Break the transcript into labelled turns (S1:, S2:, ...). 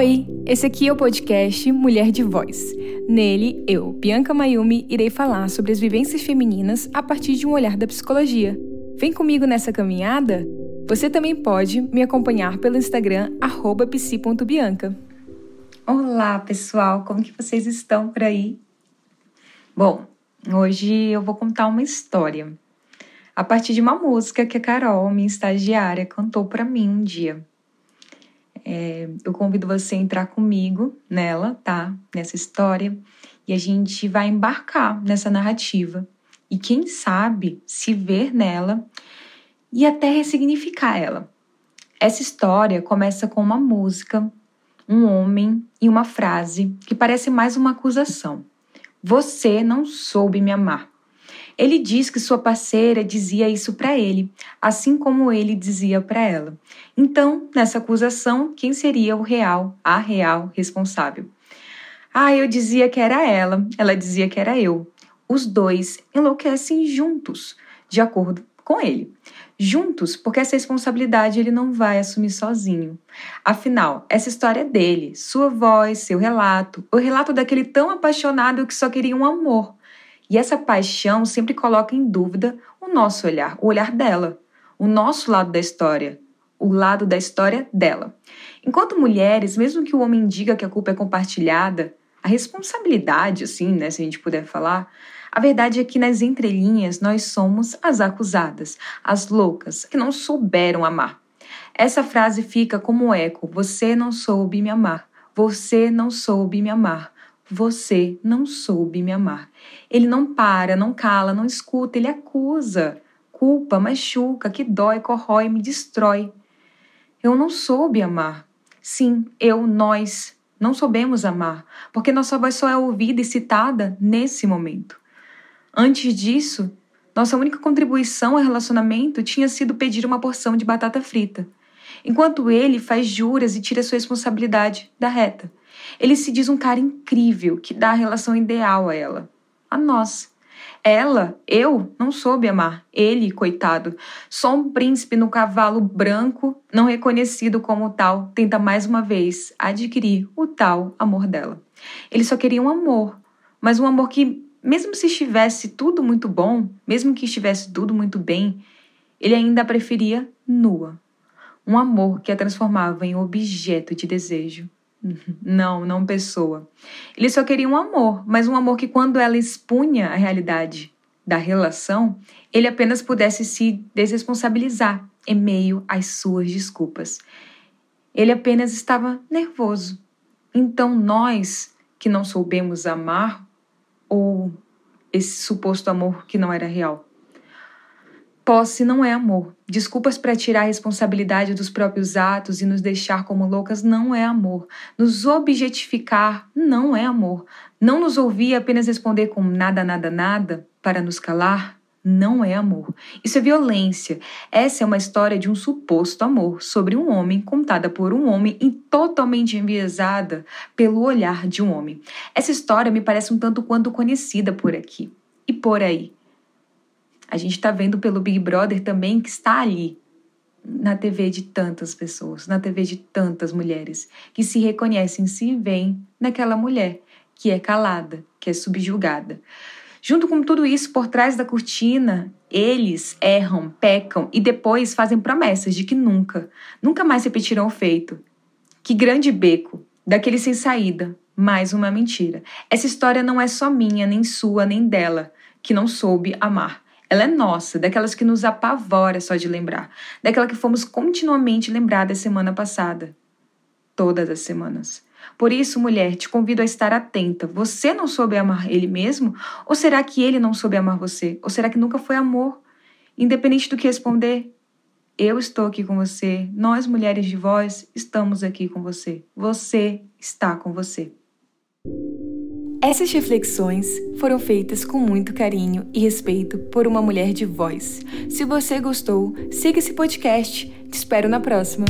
S1: Oi, esse aqui é o podcast Mulher de Voz. Nele, eu, Bianca Mayumi, irei falar sobre as vivências femininas a partir de um olhar da psicologia. Vem comigo nessa caminhada? Você também pode me acompanhar pelo Instagram psi.bianca.
S2: Olá, pessoal, como que vocês estão por aí? Bom, hoje eu vou contar uma história a partir de uma música que a Carol, minha estagiária, cantou para mim um dia. É, eu convido você a entrar comigo nela, tá? Nessa história. E a gente vai embarcar nessa narrativa. E quem sabe se ver nela e até ressignificar ela. Essa história começa com uma música, um homem e uma frase que parece mais uma acusação. Você não soube me amar. Ele diz que sua parceira dizia isso para ele, assim como ele dizia para ela. Então, nessa acusação, quem seria o real, a real responsável? Ah, eu dizia que era ela, ela dizia que era eu. Os dois enlouquecem juntos, de acordo com ele. Juntos, porque essa responsabilidade ele não vai assumir sozinho. Afinal, essa história é dele, sua voz, seu relato, o relato daquele tão apaixonado que só queria um amor e essa paixão sempre coloca em dúvida o nosso olhar, o olhar dela, o nosso lado da história, o lado da história dela. Enquanto mulheres, mesmo que o homem diga que a culpa é compartilhada, a responsabilidade, assim, né, se a gente puder falar, a verdade é que nas entrelinhas nós somos as acusadas, as loucas, que não souberam amar. Essa frase fica como eco: você não soube me amar, você não soube me amar. Você não soube me amar. Ele não para, não cala, não escuta, ele acusa. Culpa, machuca, que dói, corrói, me destrói. Eu não soube amar. Sim, eu, nós, não soubemos amar, porque nossa voz só é ouvida e citada nesse momento. Antes disso, nossa única contribuição ao relacionamento tinha sido pedir uma porção de batata frita, enquanto ele faz juras e tira sua responsabilidade da reta. Ele se diz um cara incrível que dá a relação ideal a ela, a nós. Ela, eu, não soube amar. Ele, coitado, só um príncipe no cavalo branco, não reconhecido como tal, tenta mais uma vez adquirir o tal amor dela. Ele só queria um amor, mas um amor que, mesmo se estivesse tudo muito bom, mesmo que estivesse tudo muito bem, ele ainda preferia nua. Um amor que a transformava em objeto de desejo. Não, não pessoa. Ele só queria um amor, mas um amor que, quando ela expunha a realidade da relação, ele apenas pudesse se desresponsabilizar em meio às suas desculpas. Ele apenas estava nervoso. Então, nós que não soubemos amar, ou esse suposto amor que não era real, Posse não é amor. Desculpas para tirar a responsabilidade dos próprios atos e nos deixar como loucas não é amor. Nos objetificar não é amor. Não nos ouvir apenas responder com nada, nada, nada para nos calar não é amor. Isso é violência. Essa é uma história de um suposto amor sobre um homem contada por um homem e totalmente enviesada pelo olhar de um homem. Essa história me parece um tanto quanto conhecida por aqui e por aí. A gente está vendo pelo Big Brother também que está ali na TV de tantas pessoas, na TV de tantas mulheres que se reconhecem, se veem naquela mulher que é calada, que é subjugada. Junto com tudo isso, por trás da cortina, eles erram, pecam e depois fazem promessas de que nunca, nunca mais repetirão o feito. Que grande beco, daquele sem saída, mais uma mentira. Essa história não é só minha, nem sua, nem dela, que não soube amar. Ela é nossa, daquelas que nos apavora só de lembrar, daquela que fomos continuamente lembradas semana passada. Todas as semanas. Por isso, mulher, te convido a estar atenta. Você não soube amar ele mesmo? Ou será que ele não soube amar você? Ou será que nunca foi amor? Independente do que responder, eu estou aqui com você. Nós, mulheres de voz, estamos aqui com você. Você está com você.
S1: Essas reflexões foram feitas com muito carinho e respeito por uma mulher de voz. Se você gostou, siga esse podcast. Te espero na próxima.